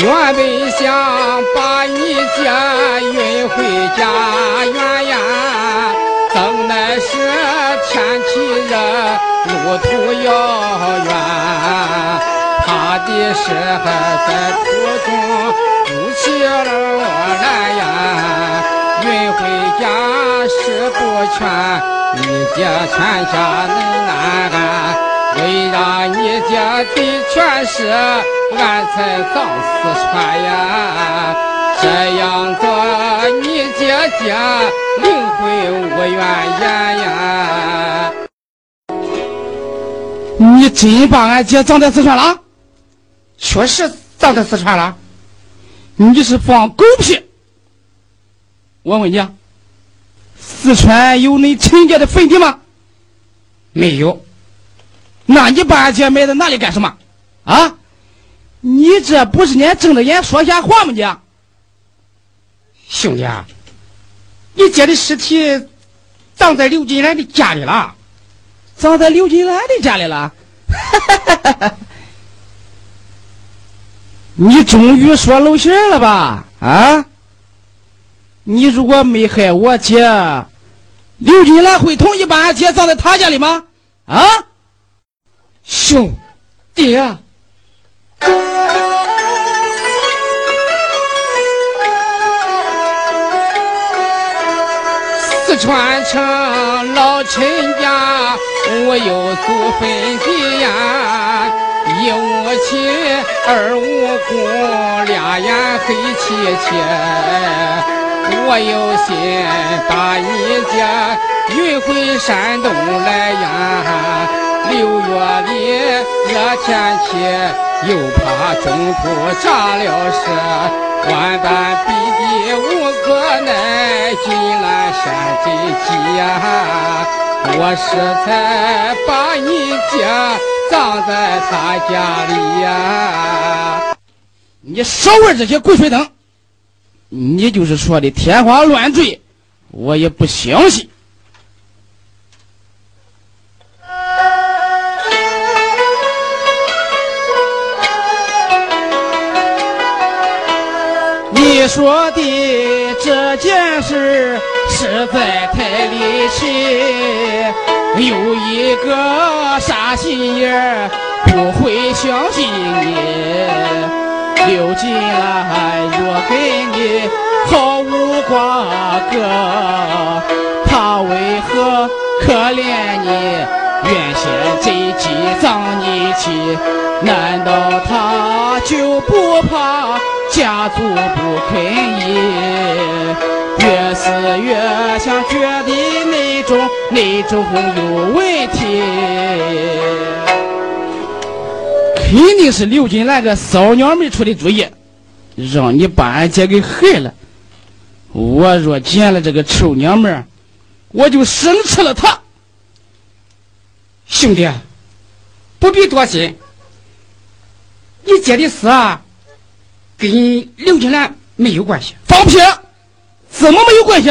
原本想把你姐运回家园呀，怎奈是天气热，路途遥远，怕的是还在途中不期而来呀。运回家事不全，你姐全家能安安。为让你姐的全是俺才葬四川呀，这样做你姐姐灵魂无怨言呀。你真把俺姐葬在四川了？确实葬在四川了。你是放狗屁！我问你，四川有你亲家的坟地吗？没有。那你把俺姐埋在那里干什么？啊？你这不是连睁着眼说瞎话吗？你兄弟，你姐的尸体葬在刘金兰的家里了，葬在刘金兰的家里了。你终于说露馅了吧？啊？你如果没害我姐，刘金兰会同意把俺姐葬在他家里吗？啊？兄弟，四川城老陈家，我有祖坟地呀，一无亲，二无公，两眼黑漆漆，我有心把你家运回山东来呀。六月里热天气，又怕中途炸了事，万般逼的无可奈，金兰山真急呀！我是才把你姐葬在他家里呀！你少玩这些鬼吹灯！你就是说的天花乱坠，我也不相信。你说的这件事实在太离奇，有一个傻心眼儿不会相信你。刘金兰若跟你毫无瓜葛，他为何可怜你？原先贼计葬你妻，难道他就不怕？家族不肯依，越是越想，觉得那种那种有问题。肯定是刘金兰个骚娘们出的主意，让你把俺姐给害了。我若见了这个臭娘们我就生吃了她。兄弟，不必多心，你姐的死啊！跟刘金兰没有关系，放屁！怎么没有关系？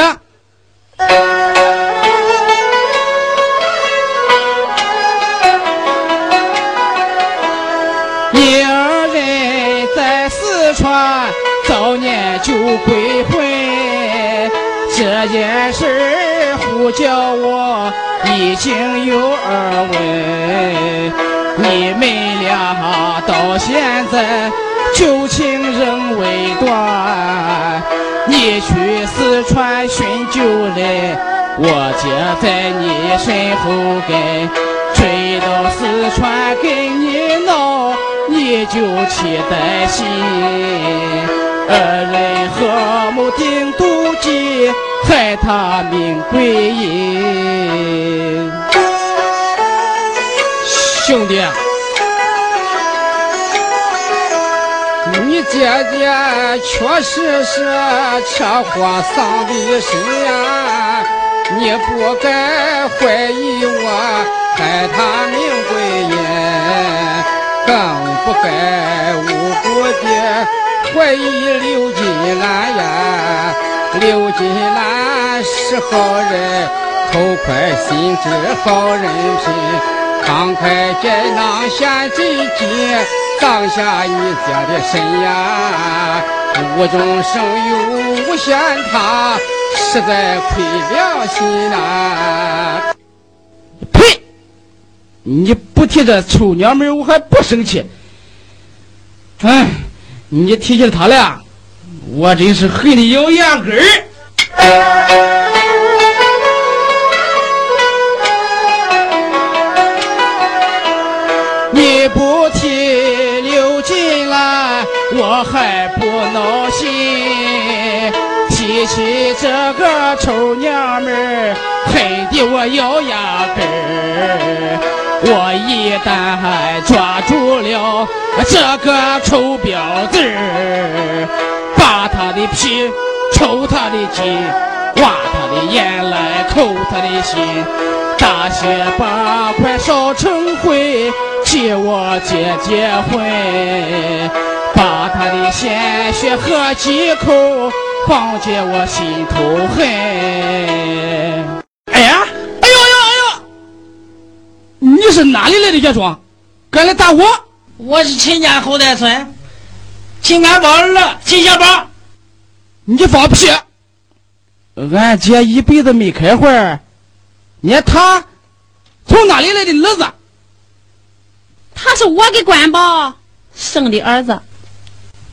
一二人在四川早年就归回，这件事呼叫我已经有耳闻，你们俩到现在。旧情仍未断，你去四川寻旧人，我姐在你身后跟，追到四川跟你闹，你就起担心，二人合谋定毒计，害他命归阴，兄弟。姐姐确实是车祸丧的身呀，你不该怀疑我害她命归阴，更不该无辜的怀疑刘金兰呀。刘金兰是好人，口快心直好人品，慷慨解囊献真金。当下你家的身呀，无中生有无限他，实在亏良心呐！呸！你不提这臭娘们，我还不生气。哎，你提起他了，我真是恨得咬牙根。你不提，我还不闹心。提起这个臭娘们儿，恨得我咬牙根儿。我一旦抓住了这个臭婊子儿，扒他的皮，抽他的筋，挖他的眼来扣他的心，大卸八块烧成灰。替我结结婚，把他的鲜血喝几口，放进我心头恨。哎呀，哎呦哎呦哎呦！你是哪里来的野种？敢来打我？我是秦家后代孙，秦安宝儿，秦小宝。你放屁！俺姐一辈子没开花，你他从哪里来的儿子？他是我给关宝生的儿子。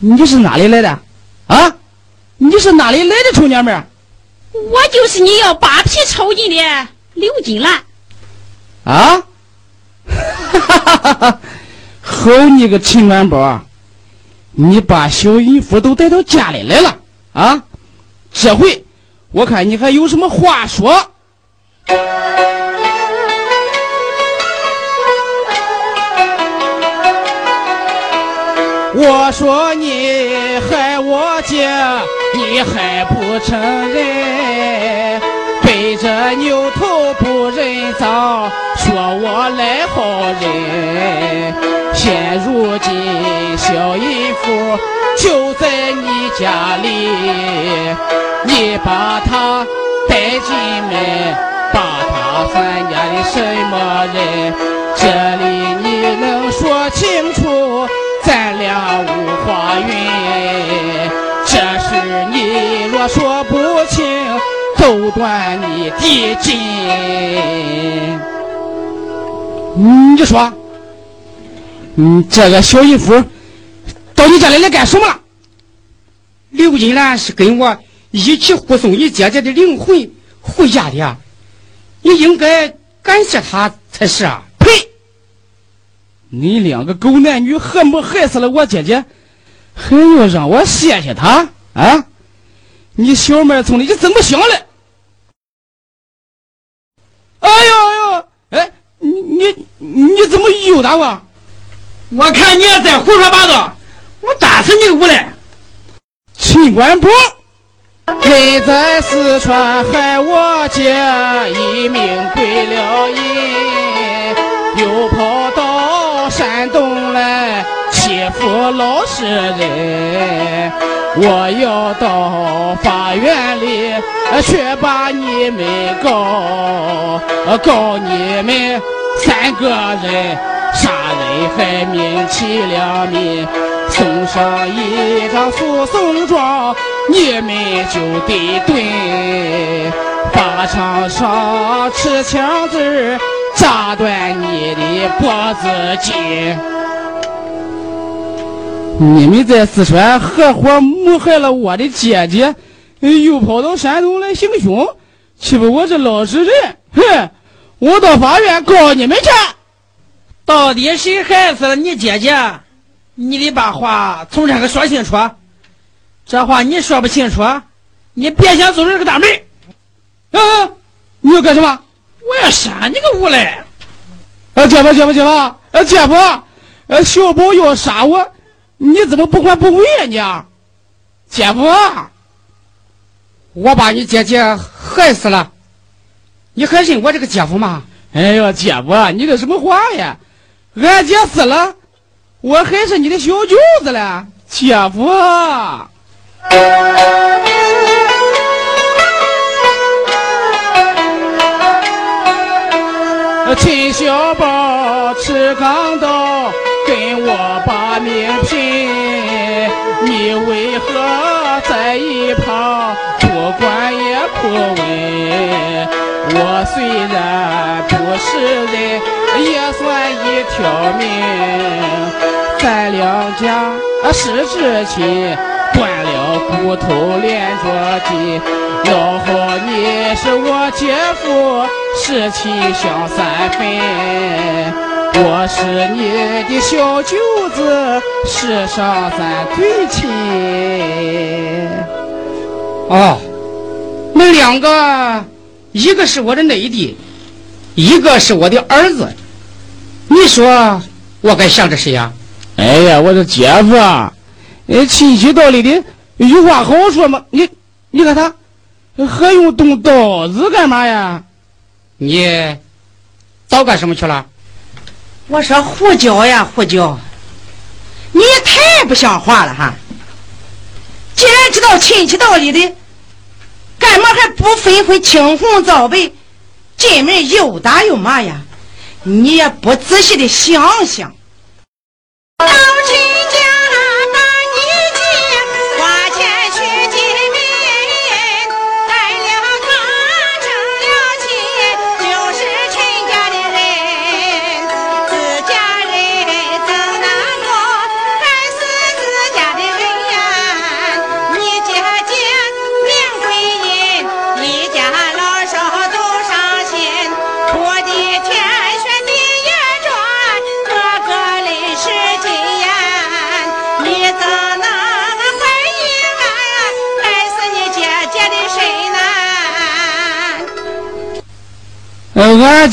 你是哪里来的？啊？你是哪里来的臭娘们？我就是你要扒皮抽筋的刘金兰。啊？哈哈哈哈！好你个陈安宝，你把小姨夫都带到家里来了啊？这回我看你还有什么话说？我说你害我姐，你还不承认？背着。牛头不认账，说我赖好人。现如今小淫妇就在你家里，你把她带进门，把她咱家的什么人？这里你能说清楚？云，这事你若说不清，就断你的筋。你说，嗯，这个小姨夫到你家里来干什么？刘金兰是跟我一起护送你姐姐的灵魂回家的，你应该感谢她才是啊。呸你两个狗男女，何不害死了我姐姐，还要让我谢谢他啊？你小妹从你怎么想的？哎呦哎呦，哎，你你你怎么又打我？我看你也在胡说八道，我打死你无赖！秦官博，你在四川害我姐一命归了阴，又跑到。山东来欺负老实人，我要到法院里去把你们告，告你们三个人杀人害命欺良民，送上一张诉讼状，你们就得蹲，法场上持枪子扎断你的脖子筋！你们在四川合伙谋害了我的姐姐，又跑到山东来行凶，欺负我这老实人！哼！我到法院告你们去！到底谁害死了你姐姐？你得把话从这个说清楚。这话你说不清楚，你别想走出这个大门！啊！你要干什么？我要杀你个无赖！啊，姐夫，姐夫，姐夫，啊，姐夫，呃，小宝要杀我，你怎么不管不问呀你？姐夫，我把你姐姐害死了，你还认我这个姐夫吗？哎呦，姐夫，你这什么话呀？俺姐死了，我还是你的小舅子了，姐夫。秦小宝持钢刀，跟我把命拼，为何在一旁不管也不问？我虽然不是人，也算一条命。咱两家是至亲，断了骨头连着筋。要好你是我姐夫，是亲相三分。我是你的小舅子，世上咱最亲。哦，那两个，一个是我的内弟，一个是我的儿子。你说我该向着谁呀？哎呀，我的姐夫，呃，亲戚道理的有话好说嘛。你，你看他还用动刀子干嘛呀？你早干什么去了？我说胡椒呀，胡椒，你也太不像话了哈！既然知道亲戚道理的，干嘛还不分分青红皂白，进门又打又骂呀？你也不仔细的想想。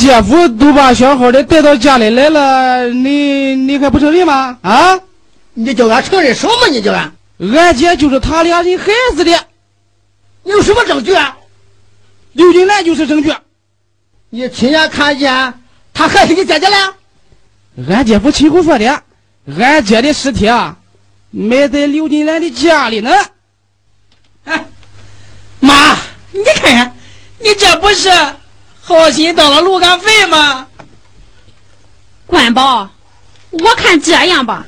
姐夫都把小好的带到家里来了，你你还不承认吗？啊！你叫俺承认什么？你叫俺？俺姐就是他俩人害死的。你有什么证据啊？刘金兰就是证据。你亲眼看见他害死你姐姐了？俺姐夫亲口说的。俺姐的尸体啊，埋在刘金兰的家里呢。哎，妈，你看看，你这不是？好心当了路干费吗？官宝，我看这样吧。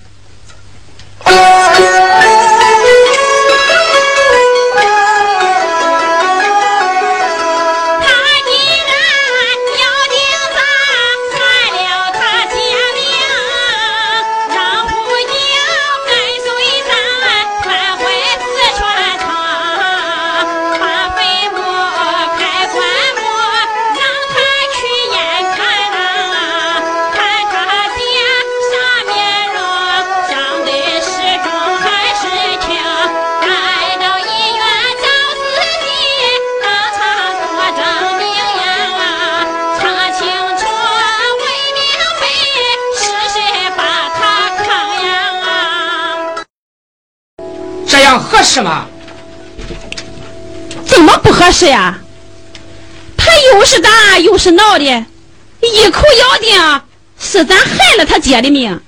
适吗？怎么不合适呀？他又是打又是闹的，一口咬定是咱害了他姐的命。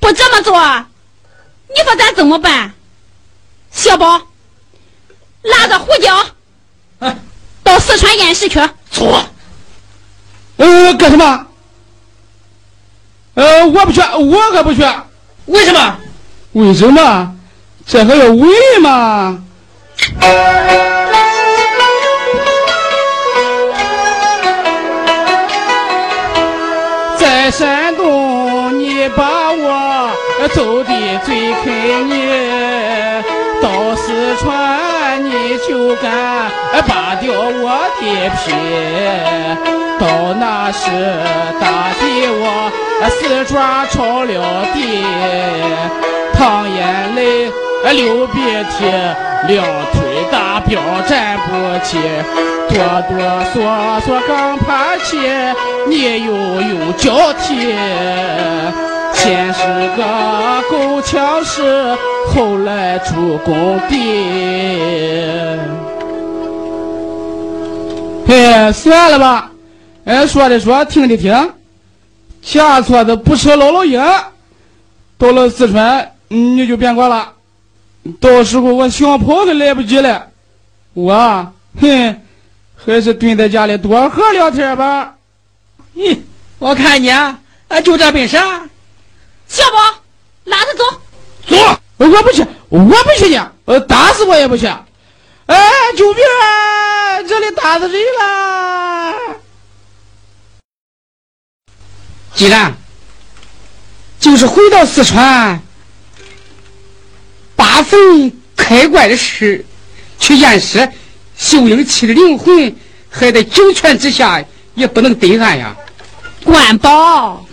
不这么做，你说咱怎么办？小宝，拉着胡椒，到四川验尸去。错。呃，干什么？呃，我不去，我可不去。为什么？为什么？这还要喂吗？在山东，你把我揍的最肯你；到四川，你就敢扒掉我的皮。到那时，打的我四爪朝了地，淌眼泪。流鼻涕，两腿大膘站不起，哆哆嗦嗦刚爬起，你又用脚踢。先是个狗抢屎，后来出工地。哎，算了吧，哎，说的说，听的听，下错子不吃老老鹰。到了四川，你就变卦了。到时候我想跑都来不及了，我哼，还是蹲在家里多喝两天吧。咦，我看你啊，就这本事，小宝，拉着走。走，我不去，我不去你，呃，打死我也不去。哎，救命啊！这里打死人了！既然就是回到四川，八坟开棺的事，去验尸，秀英妻的灵魂还在九泉之下，也不能对岸呀。关宝。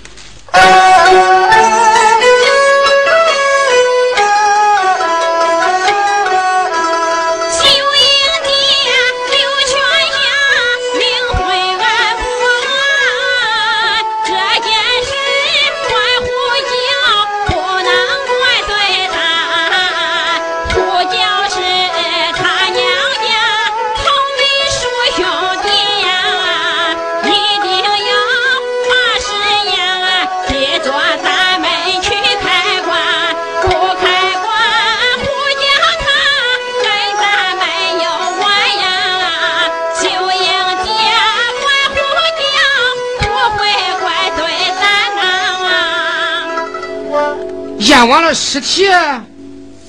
验完了尸体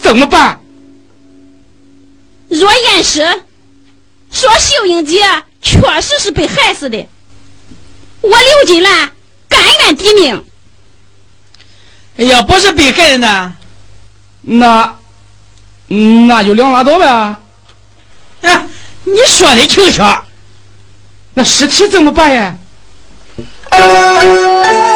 怎么办？若验尸说秀英姐确实是被害死的，我刘金兰甘愿抵命。哎呀，不是被害人呢，那那就两拉倒呗。啊，你说的轻巧。那尸体怎么办呀？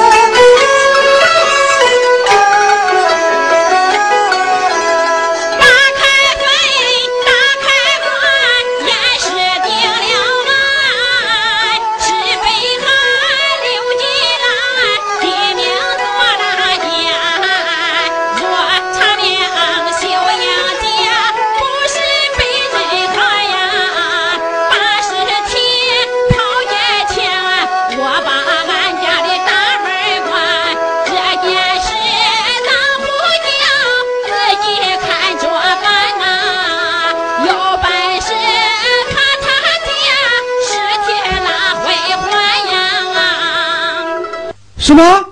什么？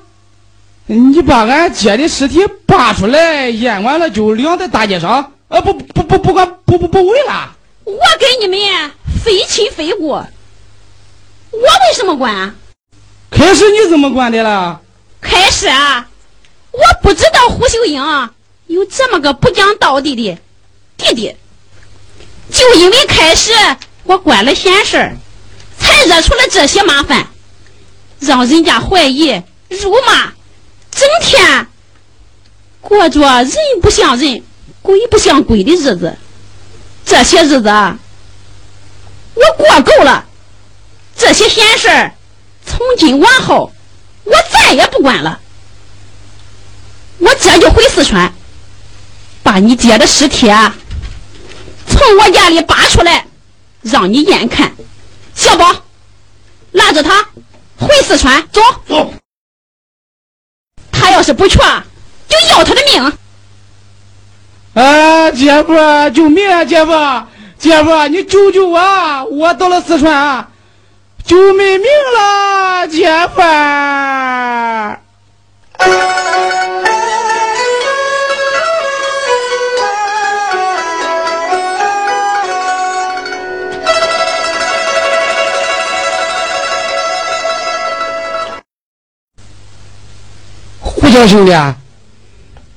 你把俺姐的尸体扒出来验完了就晾在大街上？呃，不不不不管不不不问了？我跟你们非亲非故，我为什么管？开始你怎么管的了？开始啊，我不知道胡秀英有这么个不讲道理的弟弟，就因为开始我管了闲事才惹出了这些麻烦。让人家怀疑、辱骂，整天过着人不像人、鬼不像鬼的日子。这些日子我过够了，这些闲事儿从今往后我再也不管了。我这就回四川，把你姐的尸体啊从我家里扒出来，让你眼看。小宝，拉着他。回四川，走走。他要是不去，就要他的命。啊，姐夫，救命啊！姐夫，姐夫，你救救我！我到了四川，救没命了，姐夫。小兄弟，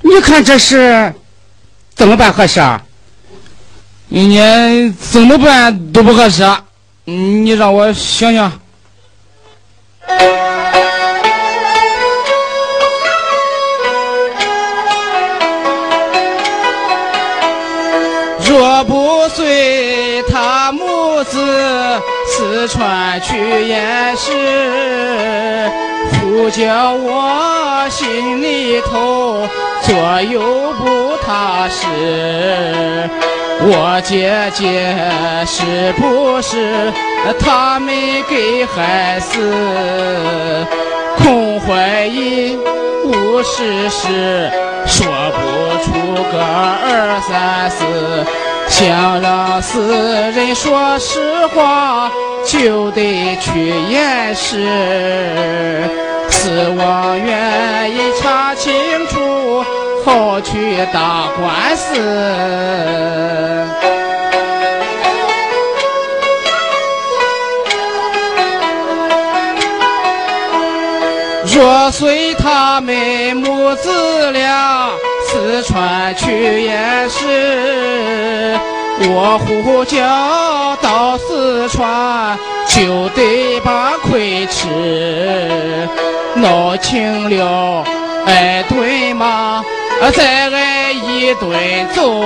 你看这事怎么办合适啊？你怎么办都不合适，你让我想想。若不随他母子四川去验尸。不叫我心里头左右不踏实，我姐姐是不是他们给孩子？空怀疑无事事，说不出个二三四，想让死人说实话，就得去验尸。是我愿意查清楚，好去打官司。若随他们母子俩四川去验尸，我呼叫到四川就把亏吃。闹清了挨顿骂，再挨一顿揍。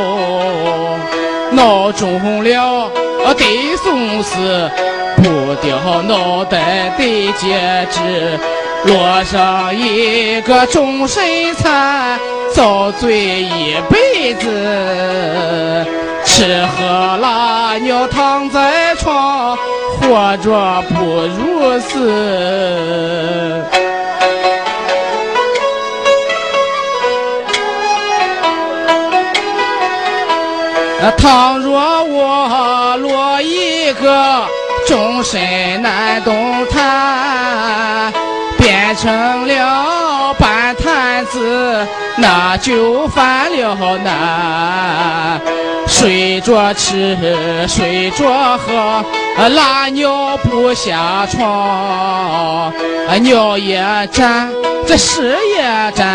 闹中了得送死，不掉脑袋得截肢。落上一个终身残，遭罪一辈子。吃喝拉尿躺在床，活着不如死。倘若我落一个终身难动弹。变成了半坛子，那就犯了难。睡着吃，睡着喝，啊拉尿不下床，啊尿也沾，这屎也沾，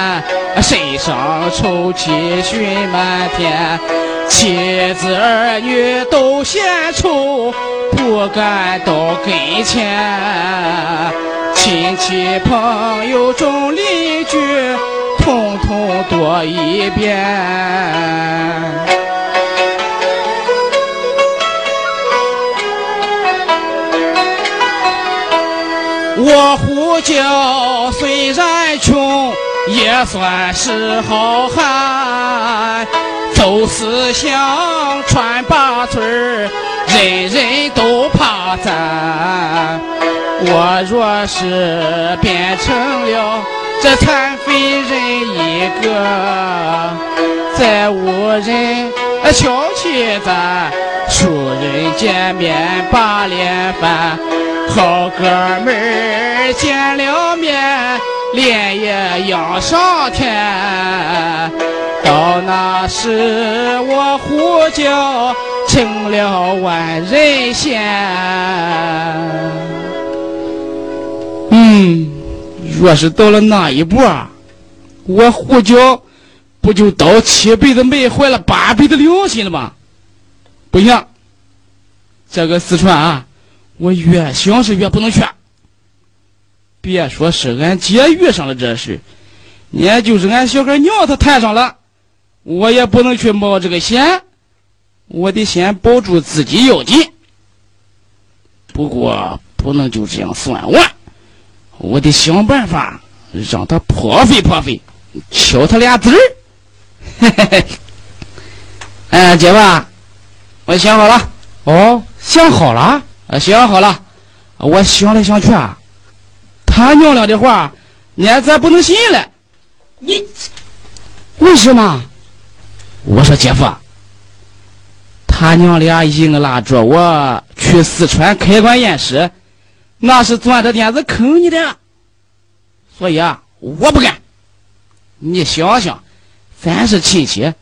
啊身上臭气熏满天，妻子儿女都嫌臭，不敢到跟前。亲戚朋友众邻居，统统躲一边。我呼叫虽然穷，也算是好汉。走思乡穿八村人人都怕咱。我若是变成了这残废人一个，再无人啊瞧起咱，熟人见面把脸翻，好哥们儿见了面脸也扬上天。到那时我呼叫成了万人嫌。嗯，若是到了那一步，我胡椒不就倒七辈子霉，坏了八辈子良心了吗？不行，这个四川啊，我越想是越不能去。别说是俺姐遇上了这事，也就是俺小孩娘她摊上了，我也不能去冒这个险。我得先保住自己要紧。不过不能就这样算完。我得想办法让他破费破费，敲他俩子儿。嘿嘿嘿，哎，姐夫，我想好了。哦，想好了？啊，想好了。我想来想去啊，他娘俩的话，俺咱不能信了。你为什么？我说姐夫，他娘俩硬拉着我去四川开棺验尸。那是钻着点子坑你的，所以啊，我不干。你想想，咱是亲戚，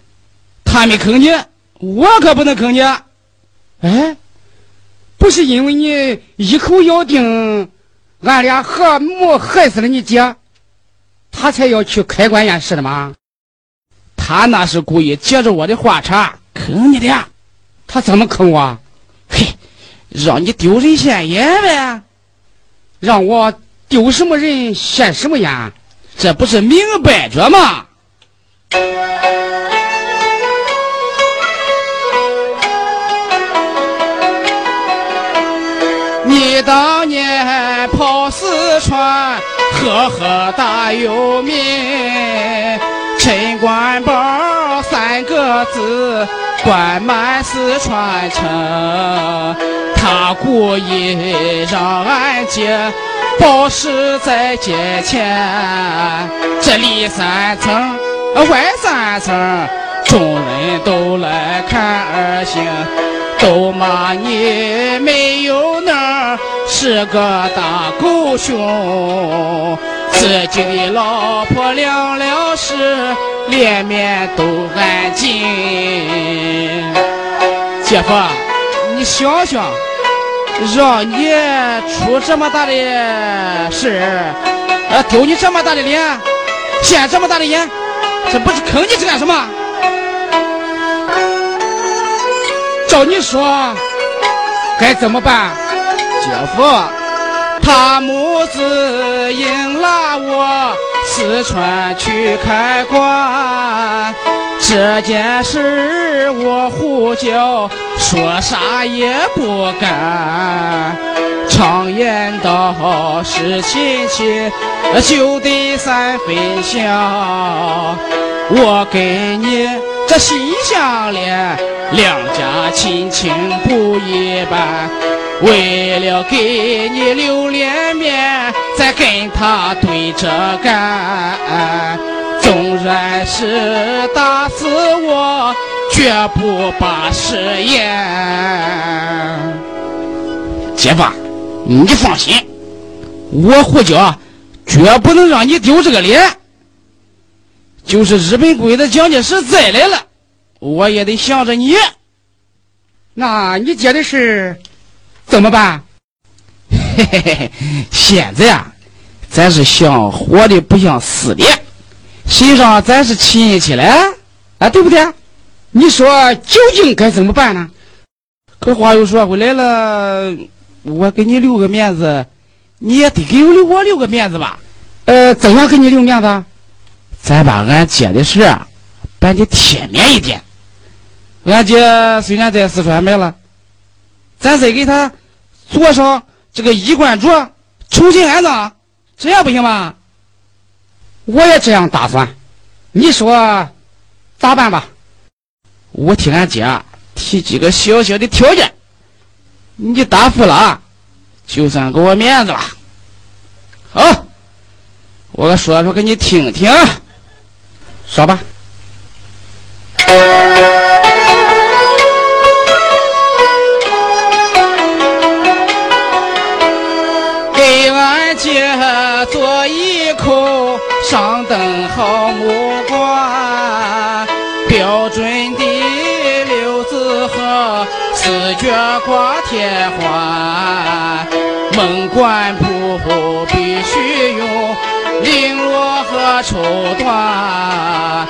他没坑你，我可不能坑你。哎，不是因为你一口咬定俺俩和睦害死了你姐，他才要去开棺验尸的吗？他那是故意接着我的话茬坑你的。他怎么坑我？嘿，让你丢人现眼呗。让我丢什么人现什么眼，这不是明摆着吗？你当年跑四川，赫赫大有名，陈官宝三个字，冠满四川城。他故意让俺姐保释在街前，这里三层啊外三层，众人都来看儿行，都骂你没有能，是个大狗熊。自己的老婆凉了时，脸面都安静。姐夫，你想想，让你出这么大的事儿，丢你这么大的脸，现这么大的眼，这不是坑你是干什么？照你说，该怎么办？姐夫，他母子硬拉我四川去开馆，这件事我胡搅，说啥也不干。常言道，是亲戚就得三分孝，我跟你这心相连。两家亲情不一般，为了给你留脸面，再跟他对着干。纵然是打死我，绝不把誓言。姐夫，你放心，我胡椒绝不能让你丢这个脸。就是日本鬼子蒋介石再来了。我也得向着你，那你接的是怎么办？嘿嘿嘿嘿，现在啊，咱是想活的不像死的，谁让咱是亲戚嘞？啊，对不对？你说究竟该怎么办呢？可话又说回来了，我给你留个面子，你也得给我我留个面子吧？呃，怎样给你留面子？咱把俺姐的事办的体面一点。俺姐虽然在四川没了，咱再给她做上这个衣冠冢，重新安葬，这样不行吗？我也这样打算，你说咋办吧？我替俺姐提几个小小的条件，你答复了，就算给我面子了。好，我说说给你听听，说吧。挂天花。门棺铺必须用绫罗和绸缎，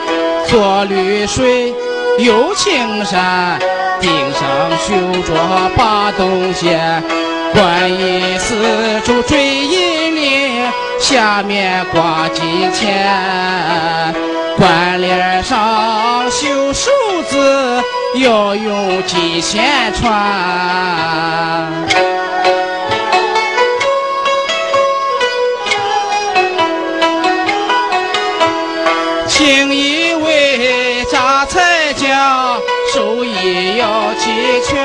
做绿水有青山，顶上绣着八洞线，观音四柱坠银铃。下面挂金钱，关联上绣数字，要用金线穿。请一位榨菜匠，手艺要齐全；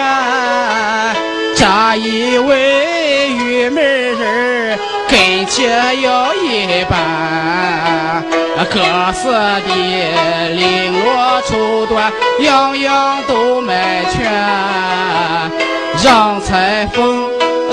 榨一位玉门人。跟前要一般，各色的绫罗绸缎，样样都买全。让裁缝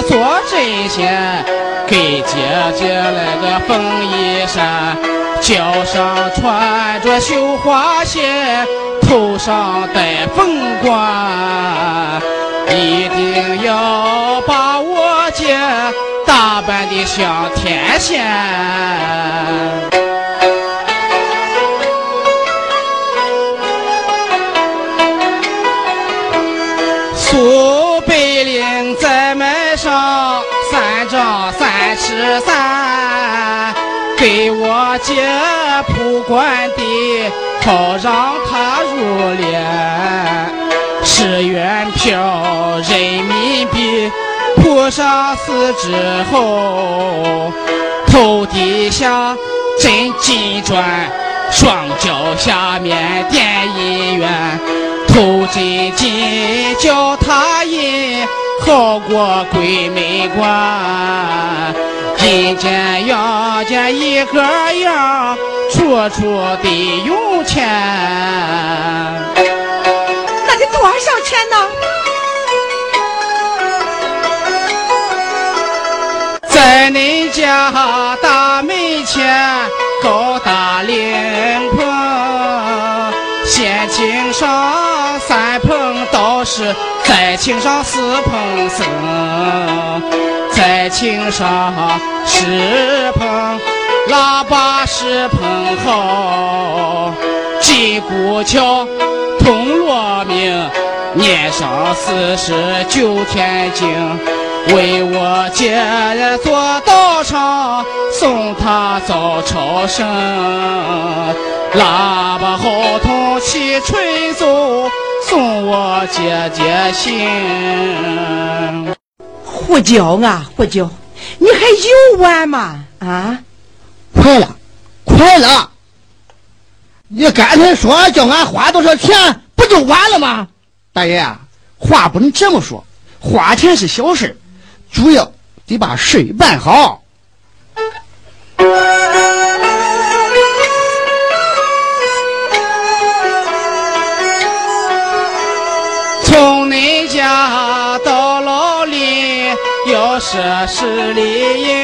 做针线，给姐姐来个缝衣衫，脚上穿着绣花鞋，头上戴凤冠，一定要把我姐。打扮的像天仙，三，给我姐铺官的，好让她入殓。十元票人民币。铺上四之后，头底下真金砖，双脚下面点银元，头真金叫他银，好过鬼门关。阴间阳间一个样，处处得用钱。那得多少钱呢？在恁家大门前高大灵棚，先请上三棚道士，再请上四棚僧，再请上十棚喇叭十棚好，金鼓敲铜锣鸣，年上四十九天经。为我姐姐做道场，送她早朝圣。喇叭号筒齐吹奏，送我姐姐信。胡椒啊胡椒，你还有完吗？啊，快了，快了！你刚才说叫俺花多少钱，不就完了吗？大爷，话不能这么说，花钱是小事。主要得把事办好。要设十里营，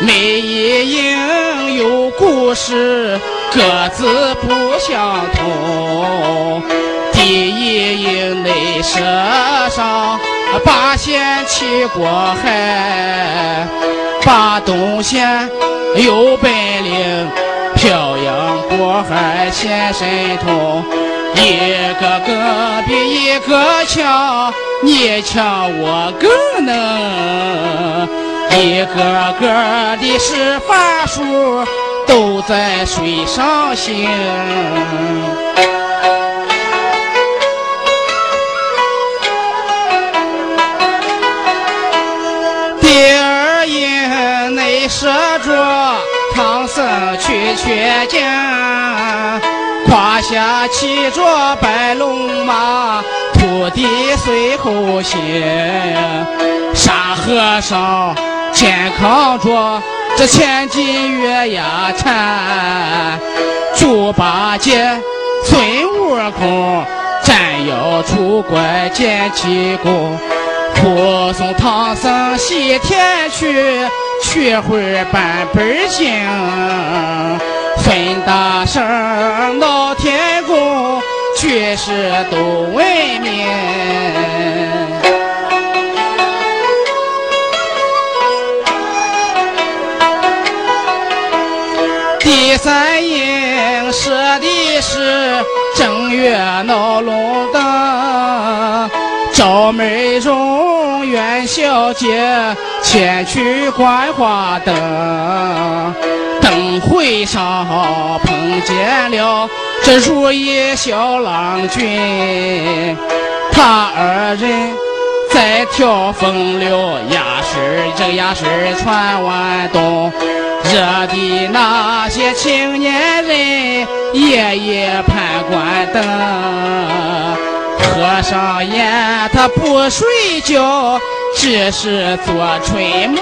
每一营有故事，各自不相同。第一营内设上。八仙齐过海，八东仙有本领，漂洋过海显神通，一个个比一个强，你强我更能，一个个的施法术都在水上行。第二因内设着唐僧去取经，胯下骑着白龙马，徒弟随后行。沙和尚肩扛着这千斤月牙铲，猪八戒、孙悟空斩妖除怪见气功，护送唐僧西天去。取回半本经，孙大圣闹天宫，绝世都闻名。第三营设的是正月闹龙灯，赵美容元宵节。前去观花灯，灯会上碰见了这如意小郎君，他二人在跳风流，压身这压身传完东，惹的那些青年人夜夜盼关灯，合上眼他不睡觉。只是做春梦。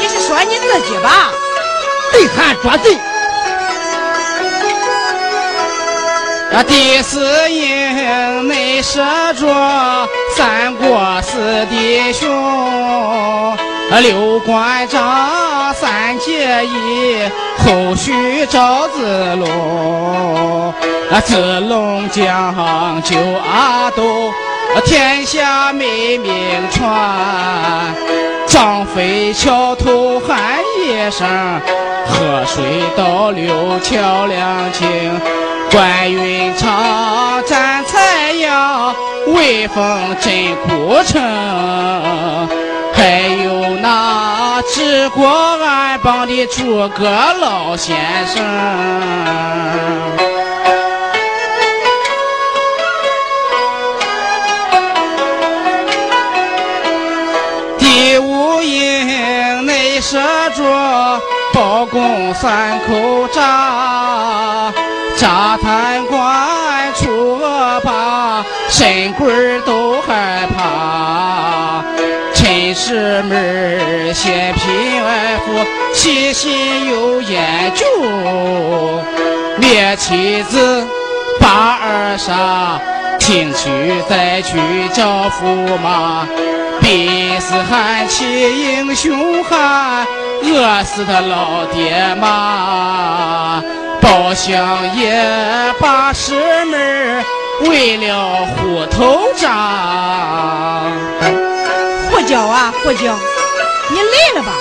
你是说你自己吧？贼喊捉贼。第四营内设着三国四弟兄，六关张三结义，后续赵子龙，啊，子龙将救阿斗。天下美名传，张飞桥头喊一声，河水倒流桥梁清。关云长战残阳，威风震古城。还有那治国安邦的诸葛老先生。设着包公三口闸，闸坛关出恶霸，神鬼都害怕。陈师妹先贫爱富，细心有研究，灭妻子把儿杀，听取再去叫驸马。地是喊起英雄汉，饿死他老爹妈。包厢也把师妹为了虎头账。胡椒啊胡椒，你累了吧？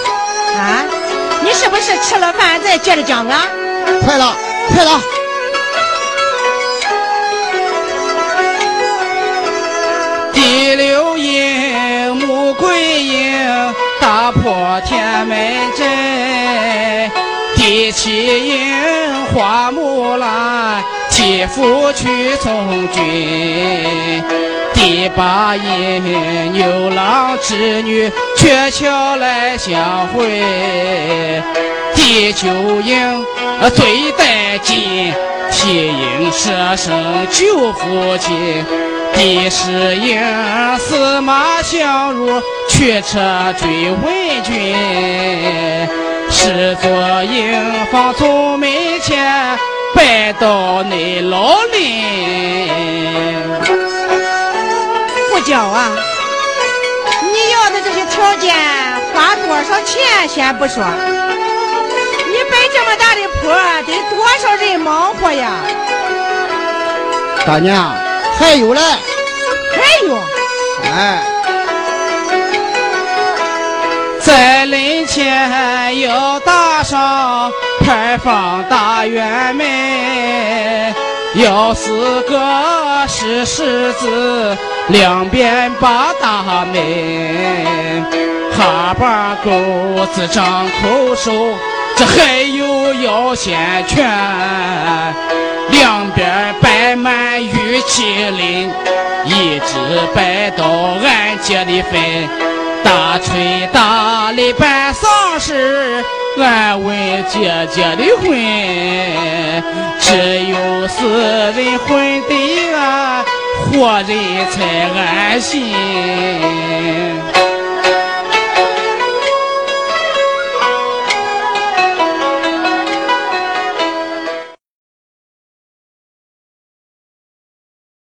啊，你是不是吃了饭再接着讲啊？快了，快了！第六营穆桂英打破天门阵，第七营花木兰替父去从军，第八营牛郎织女鹊桥来相会，第九营最带劲，替营舍生救父亲。第十营司马相如驱车追魏军，十座营房从门前拜到内老林。胡椒啊，你要的这些条件花多少钱先不说，你摆这么大的坡，得多少人忙活呀？大娘，还有嘞，还有，哎，在林前要打上牌坊大院门，要是个石狮子，两边把大门，哈巴狗子张口手，这还有摇线圈，两边摆满玉麒麟，一直摆到俺家的坟。大吹大擂办丧事，安慰姐姐的婚，只有死人混得安，活人才安心。